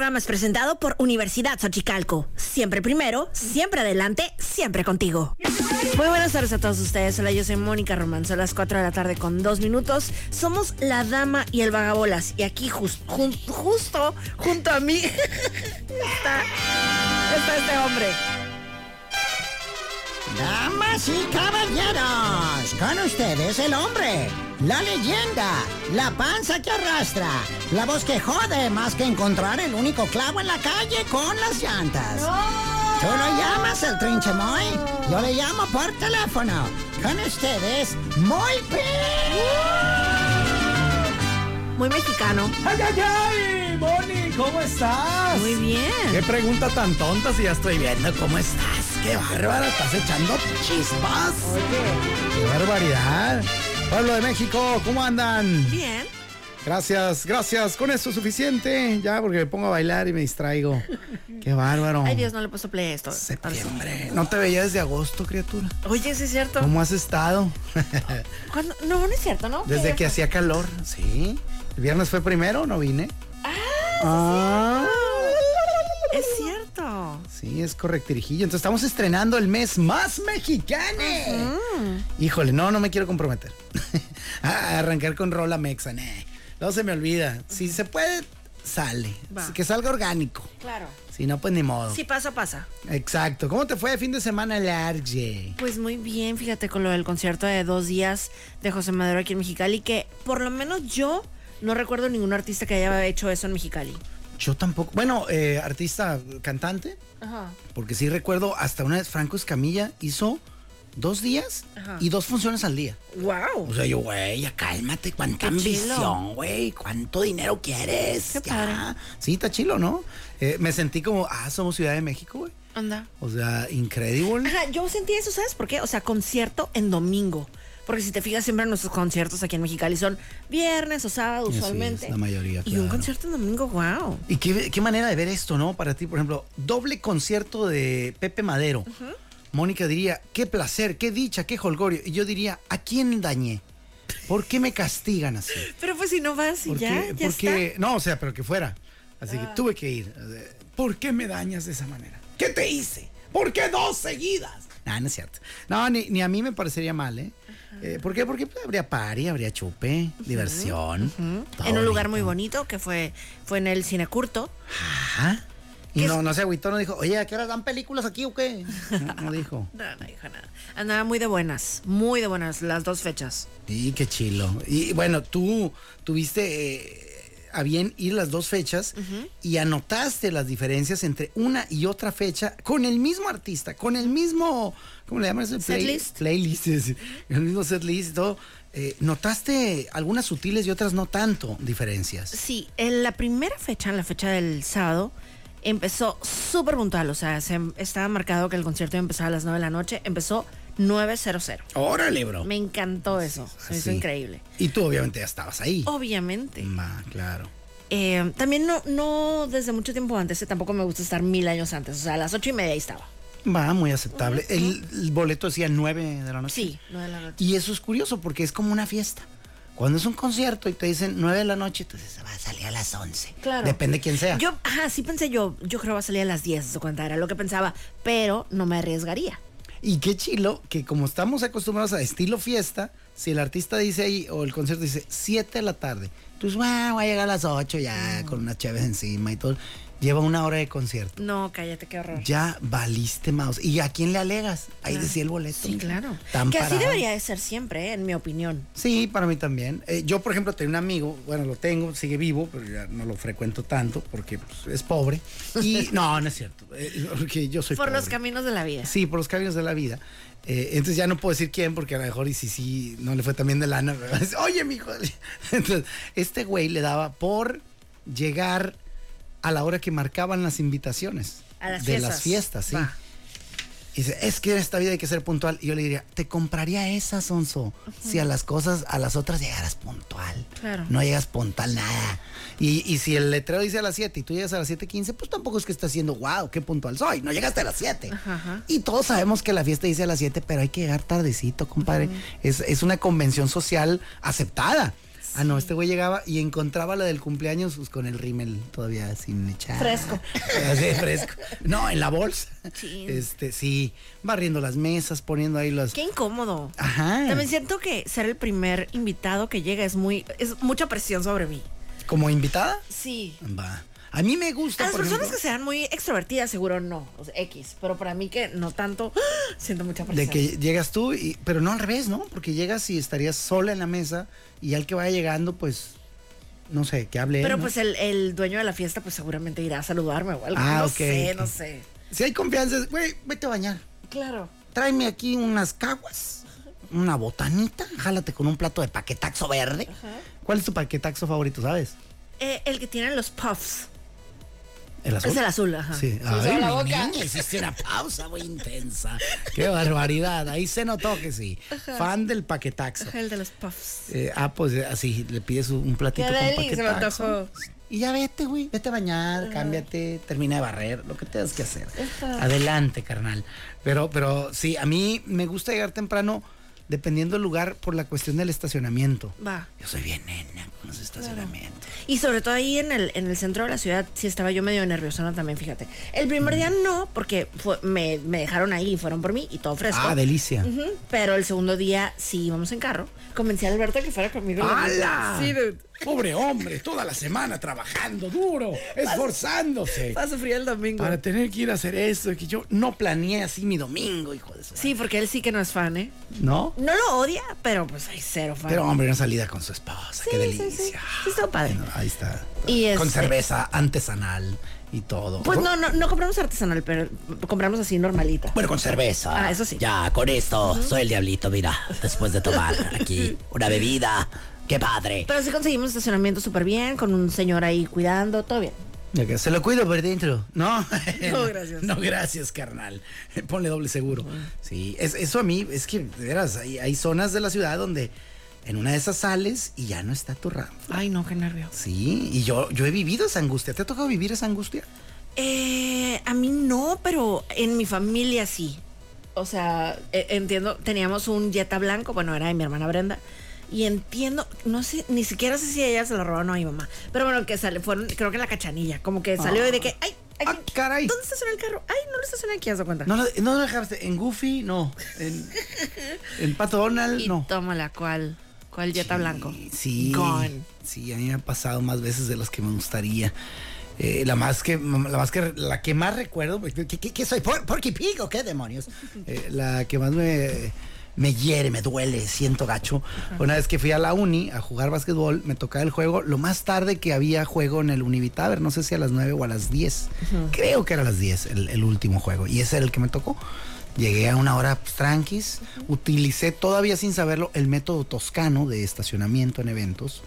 Programa es presentado por Universidad Xochicalco. Siempre primero, siempre adelante, siempre contigo. Muy buenas tardes a todos ustedes. Hola, yo soy Mónica Román. Son las 4 de la tarde con dos minutos. Somos la dama y el vagabolas. Y aquí jus- jun- justo junto a mí está este hombre. Damas y caballeros, con ustedes el hombre, la leyenda, la panza que arrastra, la voz que jode más que encontrar el único clavo en la calle con las llantas. Tú lo llamas el trinche Moy, yo le llamo por teléfono. Con ustedes, Moy Muy mexicano. ¡Ay, ay, ay! Moni, ¿cómo estás? Muy bien. Qué pregunta tan tonta si ya estoy viendo cómo estás. ¡Qué bárbara! Estás echando chispas. ¡Qué barbaridad! Pueblo de México, ¿cómo andan? Bien. Gracias, gracias. Con eso es suficiente. Ya, porque me pongo a bailar y me distraigo. ¡Qué bárbaro! Ay, Dios, no le he puesto play esto. Septiembre. No te veía desde agosto, criatura. Oye, sí es cierto. ¿Cómo has estado? ¿Cuándo? No, no es cierto, ¿no? Desde que hacía calor. Sí. El viernes fue primero, no vine. Ah. Es cierto. Sí, es correctirijillo. Entonces estamos estrenando el mes más mexicano. Híjole, no, no me quiero comprometer. a arrancar con rola mexa, nee. No se me olvida. Si se puede, sale. Va. Que salga orgánico. Claro. Si no, pues ni modo. Si pasa, pasa. Exacto. ¿Cómo te fue de fin de semana large? Pues muy bien, fíjate con lo del concierto de dos días de José Madero aquí en Mexicali, que por lo menos yo no recuerdo ningún artista que haya hecho eso en Mexicali. Yo tampoco. Bueno, eh, artista, cantante, Ajá. porque sí recuerdo hasta una vez Franco Escamilla hizo dos días Ajá. y dos funciones al día. ¡Wow! O sea, yo, güey, ya cálmate, cuánta ambición, güey, cuánto dinero quieres. Qué Ya. padre. Sí, está chilo, ¿no? Eh, me sentí como, ah, somos Ciudad de México, güey. Anda. O sea, increíble. Ajá, yo sentí eso, ¿sabes por qué? O sea, concierto en domingo. Porque si te fijas, siempre nuestros conciertos aquí en Mexicali son viernes o sábado, es, usualmente. la mayoría, Y un concierto en domingo, wow. Y qué, qué manera de ver esto, ¿no? Para ti, por ejemplo, doble concierto de Pepe Madero. Mónica diría, qué placer, qué dicha, qué holgorio. Y yo diría, ¿a quién dañé? ¿Por qué me castigan así? Pero pues si no vas y ¿Por ya, qué? ya Porque- está. No, o sea, pero que fuera. Así que tuve que ir. ¿Por qué me dañas de esa manera? ¿Qué te hice? ¿Por qué dos seguidas? No, no es cierto. No, ni, ni a mí me parecería mal, ¿eh? Eh, ¿Por qué? Porque pues, habría party, habría chupe, diversión. En un lugar muy bonito. que fue, fue en el Cine Curto. Ajá. Y ¿Qué no, no se agüitó, no dijo, oye, ¿a qué hora dan películas aquí o qué? No, no dijo. No, no dijo nada. Andaba muy de buenas, muy de buenas las dos fechas. Sí, qué chilo. Y bueno, tú tuviste eh, a bien ir las dos fechas y anotaste las diferencias entre una y otra fecha con el mismo artista, con el mismo, ¿cómo le llamas? Play- Setlist. Playlist, el mismo setlist y todo. Eh, ¿Notaste algunas sutiles y otras no tanto diferencias? Sí, en la primera fecha, en la fecha del sábado, empezó súper puntual. O sea, se, estaba marcado que el concierto iba a empezar a las 9 de la noche. Empezó 9.00. Órale, bro. Me encantó eso. Se hizo increíble. Y tú obviamente ya estabas ahí. Obviamente. Va, claro. Eh, también no, no desde mucho tiempo antes, eh, tampoco me gusta estar mil años antes. O sea, a las ocho y media ahí estaba. Va, muy aceptable. el, el boleto decía 9 de la noche. Sí, 9 de la noche. Y eso es curioso porque es como una fiesta. Cuando es un concierto y te dicen 9 de la noche, entonces va a salir a las 11. Claro. Depende quién sea. Yo, ajá, sí pensé yo, yo creo que va a salir a las 10, de cuenta, era lo que pensaba, pero no me arriesgaría. Y qué chilo que como estamos acostumbrados a estilo fiesta, si el artista dice ahí o el concierto dice 7 de la tarde, entonces bueno, voy a llegar a las 8 ya con unas chaves encima y todo. Lleva una hora de concierto. No, cállate, qué horror. Ya valiste mouse. ¿Y a quién le alegas? Ahí Claro. decía el boleto. Sí, claro. Tan que así debería de ser siempre, eh, en mi opinión. Sí, para mí también. Eh, yo, por ejemplo, tenía un amigo, bueno, lo tengo, sigue vivo, pero ya no lo frecuento tanto porque pues, es pobre. Y no, no es cierto, eh, porque yo soy Por los caminos de la vida. Sí, por los caminos de la vida. Eh, entonces ya no puedo decir quién, porque a lo mejor y si sí no le fue también de lana. Oye, mijo. Entonces, este güey le daba por llegar a la hora que marcaban las invitaciones A las de fiestas. las fiestas, sí. Va. Y dice, es que en esta vida hay que ser puntual. Y yo le diría, te compraría esa, Sonso, si a las cosas, a las otras llegaras puntual. Claro. No llegas puntual nada. Y, y si el letrero dice a las 7 y tú llegas a las 7.15, pues tampoco es que estés haciendo, wow, qué puntual soy. No llegaste a las 7. ajá. Y todos sabemos que la fiesta dice a las 7, pero hay que llegar tardecito, compadre. es, es una convención social aceptada. Ah, no, este güey llegaba y encontraba la del cumpleaños pues, con el rímel todavía sin echar. Fresco. Así, fresco. No, en la bolsa. Chin. Este, sí, barriendo las mesas, poniendo ahí los... Qué incómodo. Ajá. También siento que ser el primer invitado que llega es muy, es mucha presión sobre mí. ¿Como invitada? Sí. Va. A mí me gusta, A las personas ejemplo, que sean muy extrovertidas, seguro no. O sea, X. Pero para mí que no tanto, siento mucha de presión. que llegas tú, y, pero no al revés, ¿no? Porque llegas y estarías sola en la mesa y al que vaya llegando, pues, no sé, que hable él, Pero ¿no? pues el, el dueño de la fiesta pues seguramente irá a saludarme o algo. Ah, no sé, no sé. Si hay confianza, güey, vete a bañar. Claro. Tráeme aquí unas caguas, una botanita, jálate con un plato de paquetaxo verde. ¿Cuál es tu paquetaxo favorito, sabes? Eh, el que tiene los puffs. ¿El azul? Es el azul, ajá. Sí. Ay, la boca. niña, hiciste una pausa muy intensa. Qué barbaridad. Ahí se notó que sí. Fan del paquetaxo. Ajá, El de los puffs. Eh, ah, pues así, le pides un platito Qué con deli, se me paquetaxo. Y ya vete, güey. Vete a bañar, cámbiate, termina de barrer, lo que tengas que hacer. Adelante, carnal. Pero, pero sí, a mí me gusta llegar temprano dependiendo del lugar por la cuestión del estacionamiento. Va. Yo soy bien nena con los estacionamientos. Y sobre todo ahí en el, en el centro de la ciudad, sí estaba yo medio nerviosona también, fíjate. El primer día no, porque fue- me, me dejaron ahí y fueron por mí y todo fresco. Ah, delicia. Pero el segundo día sí íbamos en carro. Convencí a Alberto que fuera conmigo. ¡Hala! Sí, dude. Pobre hombre, toda la semana trabajando duro, esforzándose. Va a sufrir el domingo. Para tener que ir a hacer eso, que yo no planeé así mi domingo, hijo de su Sí, porque él sí que no es fan, ¿eh? ¿No? No lo odia, pero pues hay cero fan. Pero hombre, una salida con su esposa, qué Sí, sí, delicia. sí. Sí, estuvo padre. Bueno, ahí está. Y Con este- cerveza artesanal y todo. Pues no, no, no compramos artesanal, pero compramos así normalita. Bueno, con cerveza. Ah, eso sí. Ya, con esto soy el diablito, mira, después de tomar aquí una bebida. ¡Qué padre! Pero sí conseguimos estacionamiento súper bien, con un señor ahí cuidando, todo bien. Ya que se lo cuido por dentro. No, No, gracias. No, gracias, carnal. Ponle doble seguro. Sí, es, eso a mí, es que, de veras, hay, hay zonas de la ciudad donde en una de esas sales y ya no está tu RAM. Ay, no, qué nervio. Sí, y yo, yo he vivido esa angustia. ¿Te ha tocado vivir esa angustia? Eh, a mí no, pero en mi familia sí. O sea, eh, entiendo, teníamos un Jetta blanco, bueno, era de mi hermana Brenda. Y entiendo, no sé, ni siquiera sé si ella se lo robaron a mi mamá. Pero bueno, que sale, fueron, creo que en la cachanilla. Como que salió y de que, ay, Ah, aquí, caray. ¿dónde estaciona el carro? Ay, no lo estacioné aquí, haz de cuenta. No, lo- no lo dejaste en Goofy, no. En, en Pato Donald, y no. tómala, ¿cuál? ¿Cuál Jetta blanco? Sí. Gone. Sí, a mí me ha pasado más veces de las que me gustaría. Eh, la más que la más que la que más recuerdo, pues, ¿qué, qué- qué soy? ¿Por, ¿Porky Pig o qué demonios? Eh, la que más me, me hiere, me duele, siento gacho. Una vez que fui a la uni a jugar básquetbol, me tocaba el juego lo más tarde que había juego en el Univitaver, no sé si a las 9 o a las 10. Creo que era a las 10 el, el último juego. Y ese era el que me tocó. Llegué a una hora pues, tranquis, utilicé todavía sin saberlo el método toscano de estacionamiento en eventos.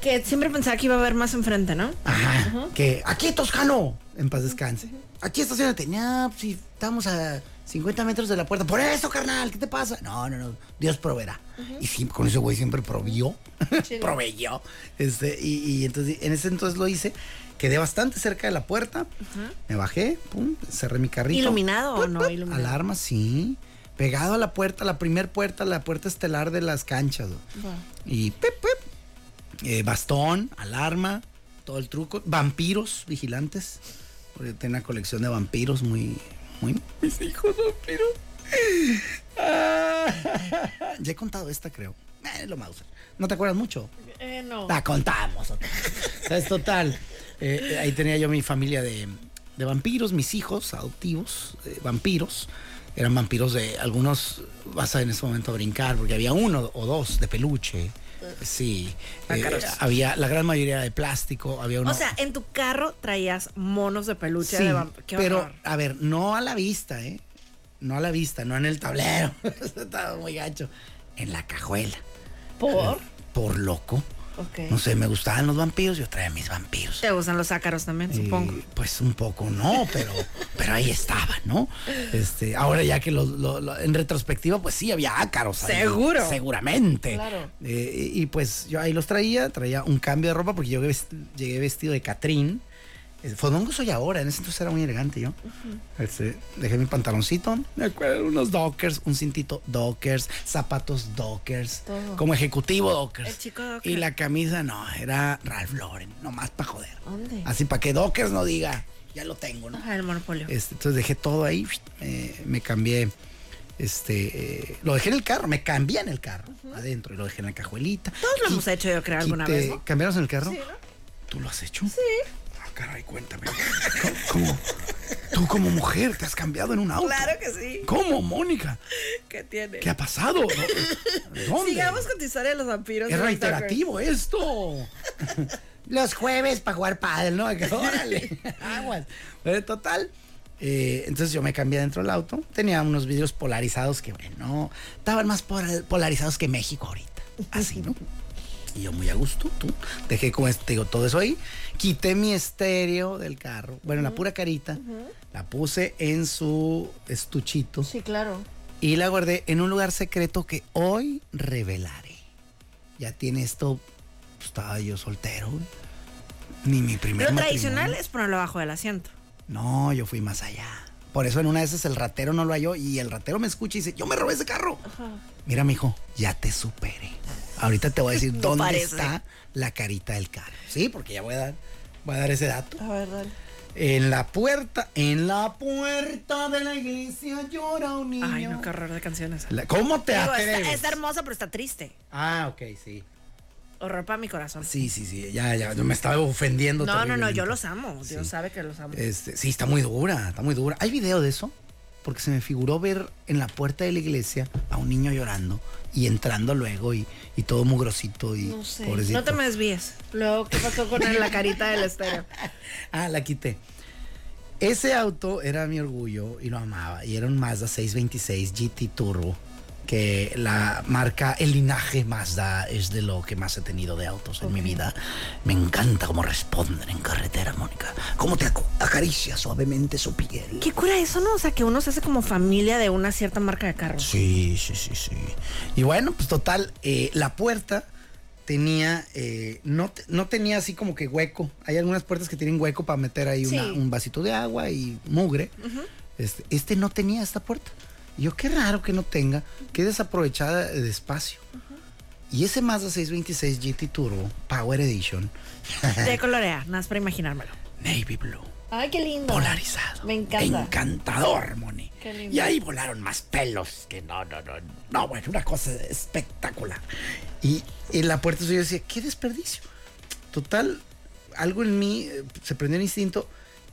Que siempre pensaba que iba a haber más enfrente, ¿no? Ajá. Que aquí Toscano, en paz descanse. Aquí estacionate. No, pues, si estamos a 50 metros de la puerta. Por eso, carnal, ¿qué te pasa? No, no, no. Dios proveerá. Y sí, con ese güey siempre provió. Proveyó. Este, y, y entonces, en ese entonces lo hice. Quedé bastante cerca de la puerta. Me bajé, pum, cerré mi carrito. ¿Iluminado o no iluminado? Alarma, sí. Pegado a la puerta, la primer puerta, la puerta estelar de las canchas. güey. Y pip, pip. Eh, bastón, alarma, todo el truco. Vampiros, vigilantes. Porque tengo una colección de vampiros muy, Mis hijos vampiros. Ah, ya he contado esta, creo. Eh, lo Mauser. ¿No te acuerdas mucho? Eh, no. La contamos. Es total. eh, eh, ahí tenía yo mi familia de, de vampiros, mis hijos adoptivos, eh, vampiros. Eran vampiros de algunos, vas a en ese momento a brincar, porque había uno o dos de peluche. Sí. eh, había la gran mayoría de plástico. Había uno. O sea, en tu carro traías monos de peluche Sí, de pero horror. a ver, no a la vista, ¿eh? No a la vista, no en el tablero. Estaba muy gacho. En la cajuela. ¿Por? Por loco. No sé, me gustaban los vampiros, yo traía mis vampiros. Te gustan los ácaros también, supongo. Y, pues un poco no, pero, pero ahí estaba, ¿no? Este, ahora ya que lo- lo- lo- en retrospectiva, pues sí había ácaros. ahí, Seguro. seguramente. Claro. Eh, y, y, pues yo ahí los traía, traía un cambio de ropa porque yo llegué vestido de Catrín. Eh, Fodongo soy ahora, en ese entonces era muy elegante yo. Este, dejé mi pantaloncito, me acuerdo, unos dockers, un cintito dockers, zapatos dockers, Todo. como ejecutivo dockers. El chico docker. Y la camisa no, era Ralph Lauren, nomás para joder. ¿Dónde? Así para que dockers no diga, ya lo tengo, ¿no? Ajá, el monopolio. Este, entonces dejé todo ahí, eh, me cambié, este, eh, lo dejé en el carro, me cambié en el carro, adentro, y lo dejé en la cajuelita. Todos lo hemos hecho, yo creo, alguna vez, ¿no? ¿Cambiaron en el carro? Sí, ¿no? ¿Tú lo has hecho? Sí. Caray, cuéntame. ¿Cómo, cómo- Tú como mujer te has cambiado en un auto. Claro que sí. ¿Cómo, Mónica? ¿Qué tiene? ¿Qué ha pasado? ¿Dó- ¿Dónde? Sigamos con tu historia de los vampiros. Es reiterativo esto. Los jueves para jugar pádel, ¿no? Órale, aguas. Pero total. eh, entonces yo me cambié dentro del auto. Tenía unos vidrios polarizados que, bueno, estaban más polar- polarizados que México ahorita. Así, ¿no? Y yo muy a gusto, tú. Dejé como este, digo, todo eso ahí. Quité mi estéreo del carro. Bueno, la pura carita. La puse en su estuchito. Sí, claro. Y la guardé en un lugar secreto que hoy revelaré. Ya tiene esto. pues, estaba yo soltero. Ni mi primer Lo tradicional es ponerlo abajo del asiento. No, yo fui más allá. Por eso en una de esas el ratero no lo halló y el ratero me escucha y dice, yo me robé ese carro. Mira, mijo, ya te superé. Ahorita te voy a decir No dónde parece. está la carita del carro. Sí, porque ya voy a dar, voy a dar ese dato. A ver, dale. En la puerta, en la puerta de la iglesia llora un niño. Ay, no, qué horror de canciones. La- ¿Cómo te Digo, atreves? está, está hermosa, pero está triste. Ah, ok, sí. Horror para mi corazón. Sí, sí, sí, ya, ya, yo me estaba ofendiendo. No, no, no, yo los amo. Dios Sí. sabe que los amo. Este, sí, está muy dura, está muy dura. ¿Hay video de eso? Porque se me figuró ver en la puerta de la iglesia a un niño llorando y entrando luego y, y todo mugrosito y No sé. pobrecito. No te me desvíes. Luego, ¿qué pasó con la carita del estéreo? Ah, la quité. Ese auto era mi orgullo y lo amaba. Y era un Mazda 626 GT Turbo. Que la marca, el linaje Mazda es de lo que más he tenido de autos en mi vida. Me encanta cómo responden en carretera, Mónica. Cómo te acaricia suavemente su piel. ¿Qué cura eso, no? O sea, que uno se hace como familia de una cierta marca de carros. Sí, sí, sí, sí. Y bueno, pues total, eh, la puerta tenía, eh, no, no tenía así como que hueco. Hay algunas puertas que tienen hueco para meter ahí una- Sí. un vasito de agua y mugre. este, este no tenía esta puerta. Y yo, qué raro que no tenga, qué desaprovechada de espacio. Y ese Mazda 626 GT Turbo Power Edition, De colorea, nada más para imaginármelo. Navy Blue. Ay, qué lindo. polarizado. Me encanta. Encantador, Moni. Qué lindo. Y ahí volaron más pelos que no, no, no. No, bueno, una cosa espectacular. Y en la puerta yo decía, qué desperdicio. Total, algo en mí eh, se prendió el instinto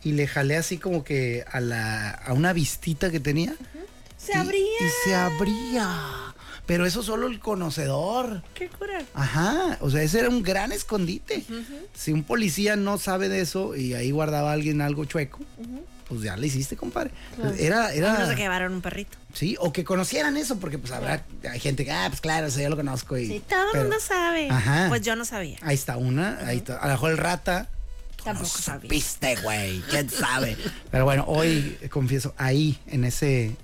y le jalé así como que a la a una vistita que tenía. Se y- abría. Y se abría. Pero eso solo el conocedor. Qué cura. Ajá, o sea, ese era un gran escondite. Si un policía no sabe de eso y ahí guardaba a alguien algo chueco, pues ya le hiciste, compadre. Era, A menos de que era, llevaron un perrito. sí, o que conocieran eso, porque pues habrá, hay gente que, ah, pues claro, eso yo lo conozco. Y, Sí, todo el mundo sabe. Ajá. Pues yo no sabía. Ahí está una, ahí está. A lo mejor el rata. Tampoco no sabía. supiste, güey, quién sabe. Pero bueno, hoy eh, confieso, ahí, en ese,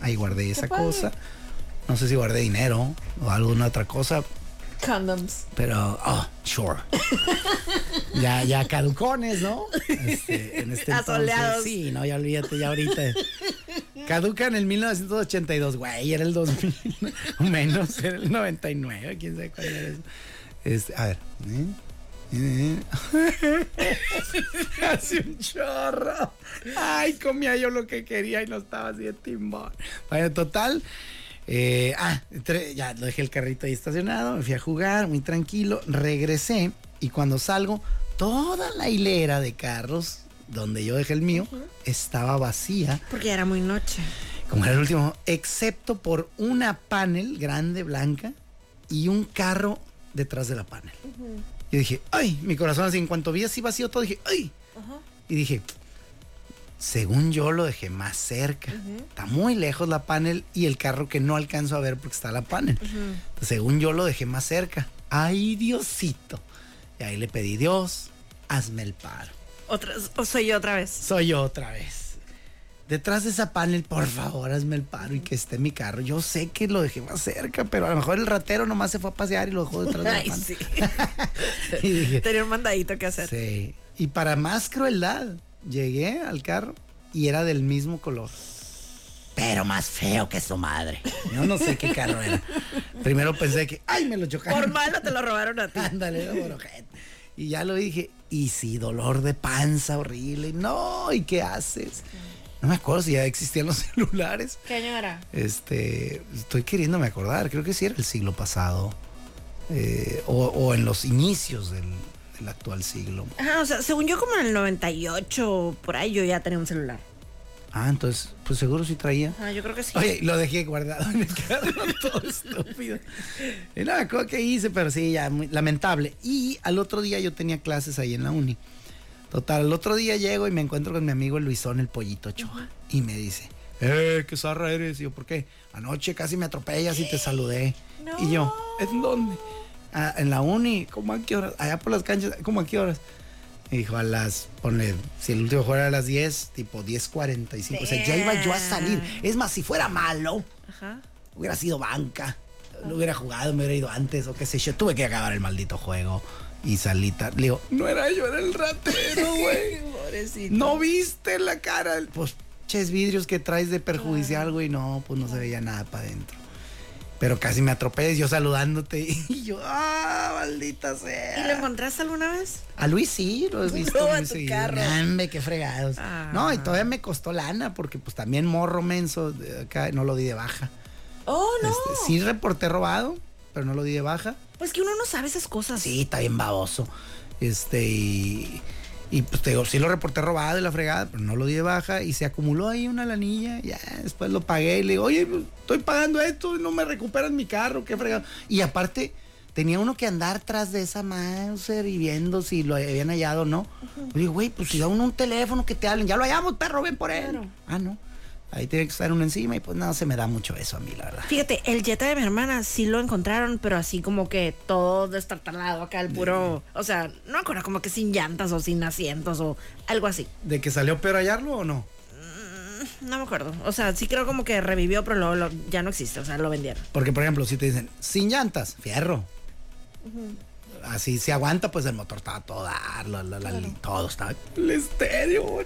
ahí guardé esa cosa. No sé si guardé dinero o alguna otra cosa, Condoms. pero, oh, sure. ya, ya caducones, ¿no? Este, en este entonces, sí, no, ya olvídate, ya ahorita. Caduca en el 1982, güey, era el 2000, o menos, era el 99, quién sabe cuál era eso. Este, a ver. ¿eh? ¿Eh? Hace un chorro. Ay, comía yo lo que quería y no estaba así de timbón. Bueno, total. eh, ah, ya lo dejé el carrito ahí estacionado, me fui a jugar muy tranquilo, regresé y cuando salgo, toda la hilera de carros donde yo dejé el mío estaba vacía, Porque ya era muy noche. como era el último, excepto por una panel grande blanca y un carro detrás de la panel. Yo dije, ay, mi corazón así, en cuanto vi así vacío todo, dije, ay. Y dije, según yo lo dejé más cerca. Está muy lejos la panel y el carro que no alcanzo a ver porque está la panel. Entonces, según yo lo dejé más cerca. ay Diosito. Y ahí le pedí, Dios, hazme el paro. Otra, o soy yo otra vez. Soy yo otra vez. Detrás de esa panel, por favor, hazme el paro y que esté mi carro. Yo sé que lo dejé más cerca, pero a lo mejor el ratero nomás se fue a pasear y lo dejó detrás de la Ay, panel. sí. y dije, Tenía un mandadito que hacer. sí. Y para más crueldad, llegué al carro y era del mismo color. Pero más feo que su madre. Yo no sé qué carro era. Primero pensé que, ay, me lo chocaron. Por malo te lo robaron a ti. Ándale, no. Y ya lo dije, y sí, dolor de panza horrible. No, ¿y qué haces? No me acuerdo si ya existían los celulares. ¿Qué año era? Este, estoy queriéndome acordar, creo que sí era el siglo pasado. eh, o, o en los inicios del, del actual siglo. Ajá, o sea, según yo como en el 98, por ahí yo ya tenía un celular. Ah, entonces, pues seguro sí traía. Ah, yo creo que sí. Oye, lo dejé guardado en el carro, todo estúpido. Y no me acuerdo qué hice, pero sí, ya, muy lamentable. Y al otro día yo tenía clases ahí en la uni. Total, al otro día llego y me encuentro con mi amigo el Luisón, el pollito Ochoa. Y me dice, eh, qué zarra eres. Y yo, ¿por qué? Anoche casi me atropellas y te saludé. Y yo, ¿en dónde? "Ah, en la uni, ¿cómo a qué horas? Allá por las canchas, ¿cómo a qué horas? Y dijo, a las, ponle, si el último juego era a las 10, tipo 10.45. O sea, ya iba yo a salir. Es más, si fuera malo, Ajá. hubiera sido banca. Lo hubiera jugado, me hubiera ido antes o qué sé yo. Tuve que acabar el maldito juego. Y salí tar- Le digo, no era yo, era el ratero, güey. ¿No viste la cara? Pues, ches vidrios que traes de perjudicial, güey. No, pues no se veía nada para adentro. Pero casi me atropellas yo saludándote. Y yo, ah, maldita sea. ¿Y lo encontraste alguna vez? A Luis sí, lo he visto No, a tu carro. Hombre, qué fregados. Ah. No, y todavía me costó lana porque pues también morro menso, acá no lo di de baja. Oh, no. Este, sí reporté robado, pero no lo di de baja. Pues que uno no sabe esas cosas. Sí, está bien baboso. Este, y, y pues te digo, sí lo reporté robado y la fregada, pero no lo di de baja y se acumuló ahí una lanilla. Ya, después lo pagué y le digo, oye, estoy pagando esto y no me recuperan mi carro, qué fregado. Y aparte, tenía uno que andar tras de esa Mauser y viendo si lo habían hallado o no. Le digo, güey, pues si da uno un teléfono que te hablen, ya lo hallamos, perro, ven por él. Claro. Ah, no. Ahí tiene que estar uno encima y pues no, se me da mucho eso a mí, la verdad. Fíjate, el Jetta de mi hermana sí lo encontraron, pero así como que todo destartalado acá, el puro. O sea, no me acuerdo, como que sin llantas o sin asientos o algo así. ¿De que salió peor hallarlo o no? No me acuerdo. O sea, sí creo como que revivió, pero luego lo- ya no existe. O sea, lo vendieron. Porque, por ejemplo, si te dicen, sin llantas, fierro. Así se aguanta, pues el motor estaba todo dar, la- la- la- todo estaba. El estéreo,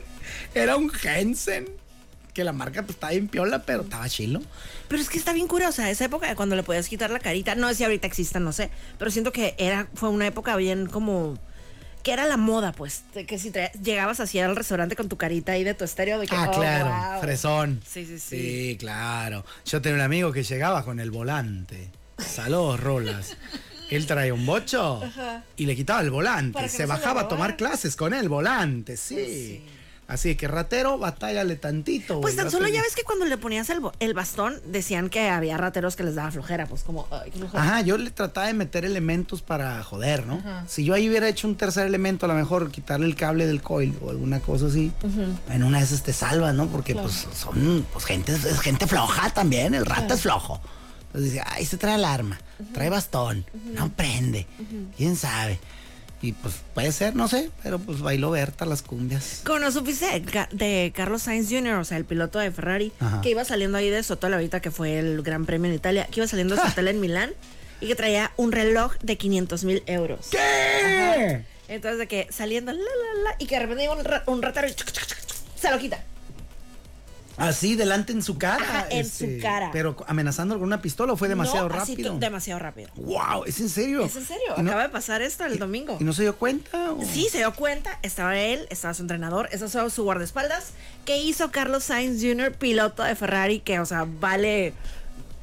era un Jensen. Que la marca pues estaba bien piola, pero estaba chilo. Pero es que está bien curiosa, esa época de cuando le podías quitar la carita, no sé si ahorita exista, no sé, pero siento que era, fue una época bien como, que era la moda, pues, de que si traías- llegabas así al restaurante con tu carita ahí de tu estéreo, de que, Ah, oh, claro, wow. fresón. Sí, sí, sí. Sí, claro. Yo tenía un amigo que llegaba con el volante. Saludos, Rolas. Él traía un bocho y le quitaba el volante. Se no se lo bajaba a tomar clases con el volante, sí. Así que ratero, batállale tantito. Pues tan solo ya ves que cuando le ponías el, el bastón, decían que había rateros que les daba flojera, pues como, ay. Ajá, yo le trataba de meter elementos para joder, ¿no? Si yo ahí hubiera hecho un tercer elemento, a lo mejor quitarle el cable del coil o alguna cosa así, en una de esas te salvas, ¿no? Porque pues son pues gente, es gente floja también, el rato es flojo. Entonces dice, ay, se trae alarma, trae bastón, no prende, quién sabe. Y pues puede ser, no sé, pero pues bailó Berta las cumbias. Supiste de, Ca- de Carlos Sainz Jr., o sea, el piloto de Ferrari, Ajá. que iba saliendo ahí de su hotel ahorita que fue el Gran Premio en Italia, que iba saliendo de su hotel en Milán y que traía un reloj de 500 mil euros. ¿Qué? Entonces, de que saliendo, la, la, la, y que de repente llega un, ra- un ratero y chuc, chuc, chuc, chuc, se lo quita. Así, delante en su cara. Ajá, en este, su cara. Pero amenazando con una pistola o fue demasiado No, así rápido. demasiado rápido. Wow, ¿es en serio? ¿Es en serio? ¿Y no, Acaba de pasar esto el domingo. ¿Y no se dio cuenta? o? Sí, se dio cuenta, estaba él, estaba su entrenador, estaba su guardaespaldas. ¿Qué hizo Carlos Sainz Jr., piloto de Ferrari, que, o sea, vale.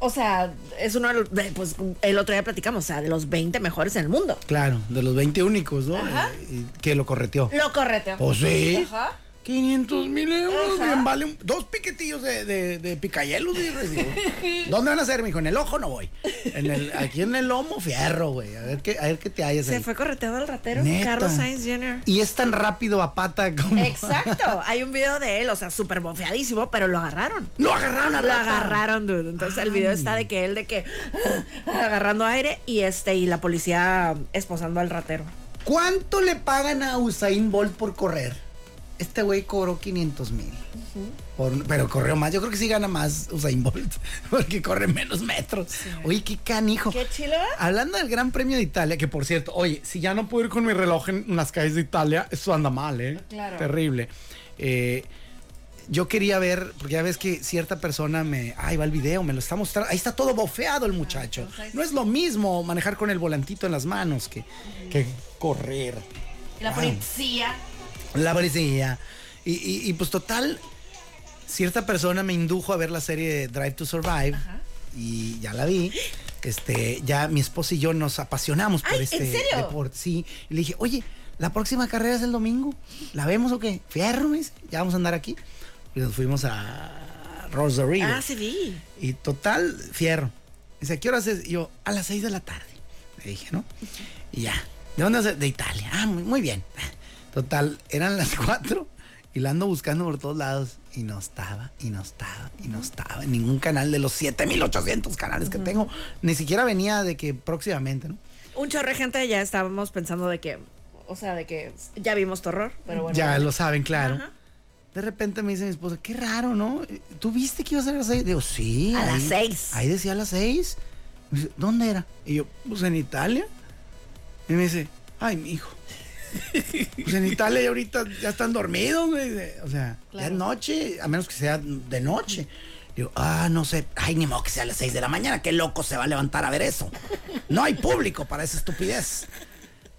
O sea, es uno de los. de, pues el otro día platicamos, o sea, de los 20 mejores en el mundo. Claro, de los 20 únicos, ¿no? Ajá. Eh, que lo correteó. Lo correteó. Pues sí. Ajá. 500 mil euros, bien vale un- dos piquetillos de, de, de picayelos. y recibo. ¿Dónde van a ser, mijo? En el ojo no voy. En el, aquí en el lomo, fierro, güey. A ver qué, a ver qué te hallas Se ahí. fue correteado al ratero. Neta. Carlos Sainz Jr. Y es tan rápido a pata como. Exacto. Hay un video de él, o sea, súper bofeadísimo, pero lo agarraron. Lo agarraron Lo agarraron, dude. Entonces el video está de que él de que agarrando aire y este y la policía esposando al ratero. ¿Cuánto le pagan a Usain Bolt por correr? Este güey cobró 500 mil. Pero corrió más. Yo creo que sí gana más Usain Bolt. Porque corre menos metros. Oye, qué canijo. Qué chilo. Hablando del Gran Premio de Italia, que por cierto, oye, si ya no puedo ir con mi reloj en las calles de Italia, eso anda mal, ¿eh? Claro. Terrible. Eh, yo quería ver, porque ya ves que cierta persona me. Ahí va el video, me lo está mostrando. Ahí está todo bofeado el muchacho. No es lo mismo manejar con el volantito en las manos que, que correr. Y la policía. La policía. Y, y- y, pues total, cierta persona me indujo a ver la serie de Drive to Survive. Y ya la vi. Este, ya mi esposa y yo nos apasionamos por Ay, ¿en este serio? deporte. Sí. Y le dije, oye, la próxima carrera es el domingo. ¿La vemos o qué? Fierro, me dice. Ya vamos a andar aquí. Y nos fuimos a Rosarito. Ah, sí vi. Y total, fierro. Dice, ¿a qué horas es? Y yo, a las 6 de la tarde. Le dije, ¿no? Y ya. ¿De dónde es? De Italia. Ah, muy, muy bien. Total, eran las 4 y la ando buscando por todos lados. Y no estaba, y no estaba, y no estaba. En ningún canal de los 7800 canales que tengo. Ni siquiera venía de que próximamente, ¿no? Un chorro de gente ya estábamos pensando de que, o sea, de que ya vimos terror, pero bueno. ya lo saben, claro. De repente me dice mi esposa, qué raro, ¿no? ¿Tú viste que iba a ser a las 6? Digo, sí. A ahí- las seis. Ahí decía a las 6. Me dice, ¿dónde era? Y yo, pues en Italia. Y me dice, ay, mi hijo. Pues en Italia ahorita ya están dormidos, güey. O sea, ya es noche, a menos que sea de noche. Digo, ah, no sé. Ay, ni modo que sea a las 6 de la mañana. Qué loco se va a levantar a ver eso. No hay público para esa estupidez.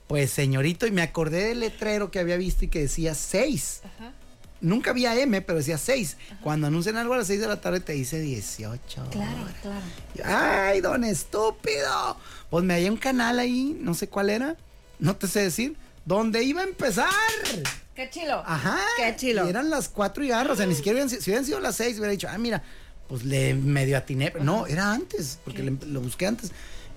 Pues, señorito, y me acordé del letrero que había visto y que decía 6. Nunca había M, pero decía 6. Cuando anuncian algo a las 6 de la tarde te dice 18. Claro, claro. Ay, don estúpido. Pues me hallé un canal ahí, no sé cuál era, no te sé decir, donde iba a empezar. Qué chilo. Ajá. Qué chilo. Y eran las cuatro y garra, o sea, ni siquiera hubieran, si hubieran sido las seis, hubiera dicho, ah, mira, pues le medio atiné. pero No, era antes, porque le- lo busqué antes.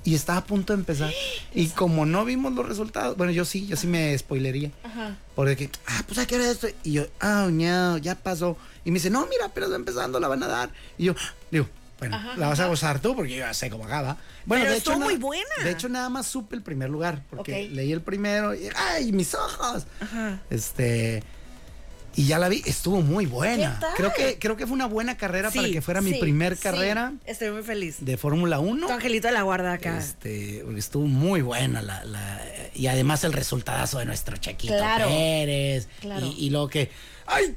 Y estaba a punto de empezar. Y como no vimos los resultados, bueno, yo sí, yo sí me spoilería. Ajá. Porque, que, ah, pues a qué hora es esto. Y yo, ah, no, ya pasó. Y me dice, no, mira, pero está empezando, la van a dar. Y yo, digo, bueno, la vas a gozar tú porque yo ya sé cómo acaba. Bueno, Pero de hecho, muy buena. De hecho, nada más supe el primer lugar. Porque leí el primero y, ay, mis ojos. Ajá. Este. Y ya la vi, estuvo muy buena. ¿Qué tal? Creo que, creo que fue una buena carrera para que fuera mi sí, primer sí. carrera Estoy muy feliz. de Fórmula 1. Tu angelito de la guarda acá. Este, porque estuvo muy buena la, la- y además el resultadazo de nuestro Chequito Claro. Pérez. Claro. Y, y luego que, ay,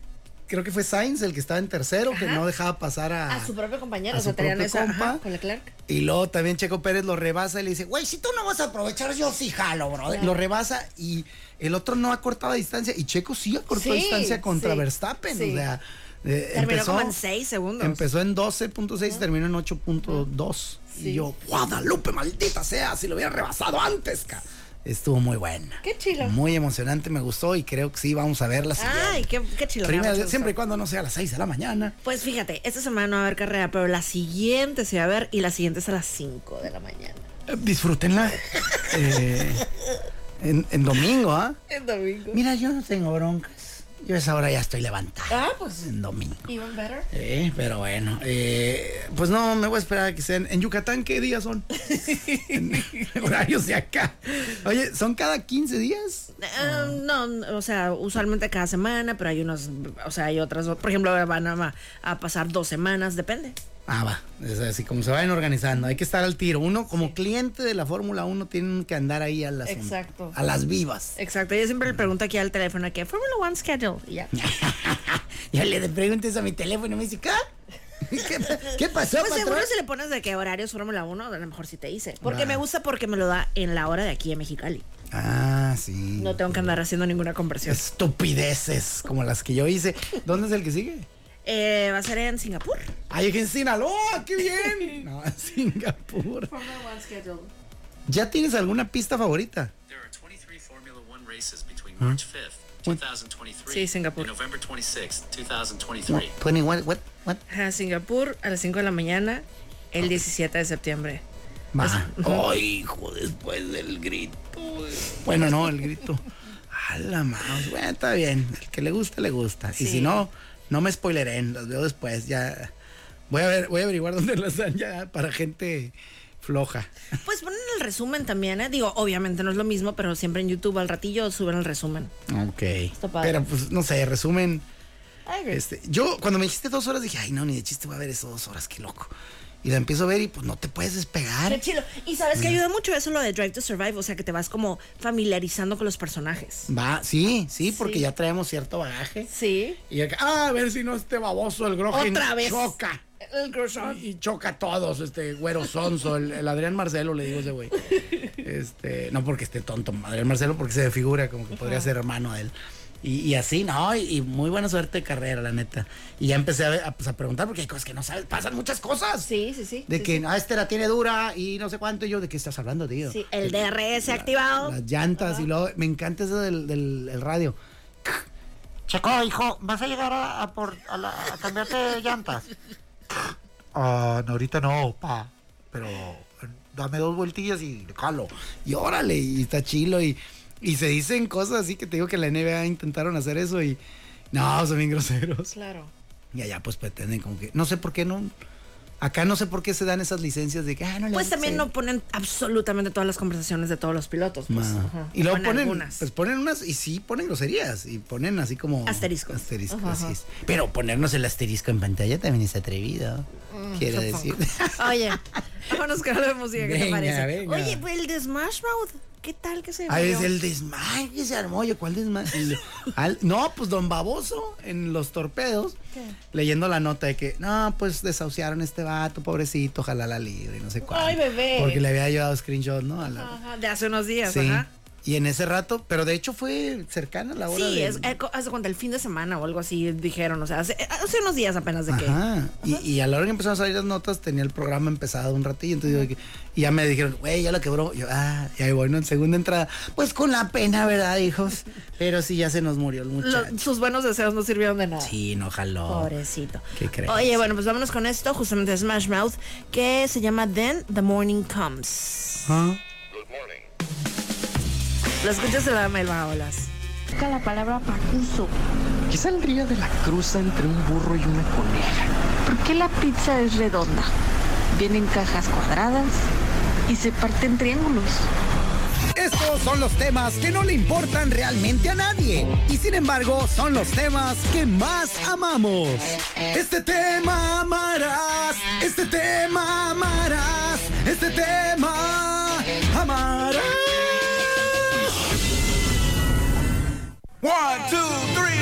creo que fue Sainz el que estaba en tercero, que no dejaba pasar a, a su propio compañero, a o sea, su propio esa compa. ajá, con Leclerc. Y luego también Checo Pérez lo rebasa y le dice, güey, si tú no vas a aprovechar, yo sí jalo, bro. Lo rebasa y el otro no ha cortado distancia. Y Checo sí acortó Sí, distancia contra sí, Verstappen. sí. O sea, eh, Terminó empezó, como en 6 segundos. empezó en 12.6 y terminó en 8.2. Sí. Y yo, Guadalupe, maldita sea, si lo hubiera rebasado antes, ca. Estuvo muy buena. Qué chilo. Muy emocionante, me gustó y creo que sí, vamos a verla. Ay, qué, qué chilo. mucho siempre y cuando no sea a las 6 de la mañana. Pues fíjate, esta semana no va a haber carrera, pero la siguiente se va a ver y la siguiente es a las 5 de la mañana. Eh, disfrútenla. Eh, en, en domingo, ¿ah? El domingo. Mira, yo no tengo broncas. Yo a esa hora ya estoy levantada. Ah, pues. En domingo. Even better. Eh, pero bueno, eh, pues no, me voy a esperar a que sean. ¿En Yucatán qué días son? en horarios de acá. Oye, ¿son cada 15 días? Eh, no, o sea, usualmente cada semana, pero hay unos, o sea, hay otras, por ejemplo, van a, a pasar dos semanas, depende. Ah, va. Es así como se vayan organizando. Hay que estar al tiro. Uno, como cliente de la Fórmula 1, tiene que andar ahí a las, Exacto. a las vivas. Exacto, yo siempre le pregunto aquí al teléfono que Formula One schedule y ya. Yo le pregunto eso a mi teléfono y me dice, ¿qué? ¿Qué, qué pasó, Pues seguro si le pones de qué horarios Fórmula 1, a lo mejor sí te dice. Porque me gusta porque me lo da en la hora de aquí en Mexicali. Ah, sí. No tengo que andar haciendo ninguna conversión. Estupideces como las que yo hice. ¿Dónde es el que sigue? Eh, va a ser en Singapur. Ay, en Sinaloa, qué bien. No, en Singapur. Formula One schedule. ¿Ya tienes alguna pista favorita? There are 23 Formula One races between March 5th, 2023 Sí, Singapur. and November 26th, No, 2023. 20, what, what, what? Ajá, Singapur a las 5 de la mañana, el 17 de septiembre. Va. Ay, hijo, después del grito. Bueno, no, el grito. A la mouse. Bueno, está bien. El que le gusta, le gusta. Y Sí. si no, no me spoileren. Los veo después. Ya. Voy a ver, voy a averiguar dónde las dan ya para gente floja. Pues ponen el resumen también, ¿eh? Digo, obviamente no es lo mismo, pero siempre en YouTube al ratillo suben el resumen. Ok. padre. Pero pues, no sé, resumen. Este, yo cuando me dijiste dos horas dije, ay no, ni de chiste voy a ver eso dos horas, qué loco. Y la empiezo a ver y pues no te puedes despegar. Qué chido. Y sabes que ayuda mucho eso lo de Drive to Survive, o sea que te vas como familiarizando con los personajes. Va, sí, sí, porque Sí. ya traemos cierto bagaje. Sí. Y acá, ah, a ver si no este baboso, el Grogen Otra vez. choca. El croissant. Y choca a todos, este güero sonso, el, el Adrián Marcelo, le digo ese güey. Este, no porque esté tonto, Adrián Marcelo, porque se figura como que podría ser hermano a él. Y, y así, ¿no? Y, y muy buena suerte de carrera, la neta. Y ya empecé a, ver- a, pues, a preguntar porque hay cosas que no sabes, pasan muchas cosas. Sí, sí, sí. De sí, que, sí. ah, este la tiene dura y no sé cuánto. Y yo, ¿de qué estás hablando, tío? Sí, el DRS activado. Las llantas y luego, me encanta eso del, del el radio. Checo, hijo, ¿vas a llegar a, a por, a, la- a cambiarte de llantas? Ah, no, ahorita no, pa. Pero dame dos vueltillas y calo. Y órale, y está chilo. Y, y se dicen cosas así que te digo que la NBA intentaron hacer eso y no, son bien groseros. Claro. Y allá pues pretenden como que, no sé por qué no. Acá no sé por qué se dan esas licencias de que, ah, no Pues también no ponen absolutamente todas las conversaciones de todos los pilotos. Pues. Ajá. Y luego Ponen ponen, pues ponen unas, y sí ponen groserías, y ponen así como... Asteriscos. Asteriscos, Ajá, así ajá. es. Pero ponernos el asterisco en pantalla también es atrevido, quiero decir. Oye, vámonos con de música, ¿qué te Venga, parece? venga. Oye, pues el de Smash Mouth, ¿qué tal que se Ah, es el desmayo que se armó. Oye, ¿cuál desmayo? No, pues don Baboso en los torpedos, leyendo la nota de que, no, pues desahuciaron a este vato, pobrecito, ojalá la libre, y no sé cuál. Ay, bebé. Porque le había llevado screenshot, ¿no? A la- Ajá, de hace unos días, sí. ajá. Y en ese rato, pero de hecho fue cercana la hora Sí, de... es, eh, hace cuenta el fin de semana o algo así dijeron, o sea, hace, hace unos días apenas de que. Ajá. Y, y a la hora que empezaron a salir las notas, tenía el programa empezado un ratillo. Entonces yo, y ya me dijeron, güey, ya lo quebró. Yo, ah, y ahí voy, ¿no? En segunda entrada. Pues con la pena, ¿verdad, hijos? Pero sí, ya se nos murió el lo- muchacho. sus buenos deseos no sirvieron de nada. Sí, no jaló. Pobrecito. ¿Qué crees? Oye, bueno, pues vámonos con esto, justamente de Smash Mouth, que se llama Then the Morning Comes. Ah. Lo escuchas en la dama del Baolas. Busca la palabra pacuso. ¿Qué saldría de la cruza entre un burro y una coneja? ¿Por qué la pizza es redonda? Viene en cajas cuadradas y se parte en triángulos. Estos son los temas que no le importan realmente a nadie. Y sin embargo, son los temas que más amamos. Este tema amarás. Este tema amarás. Este tema amarás. One, two, three.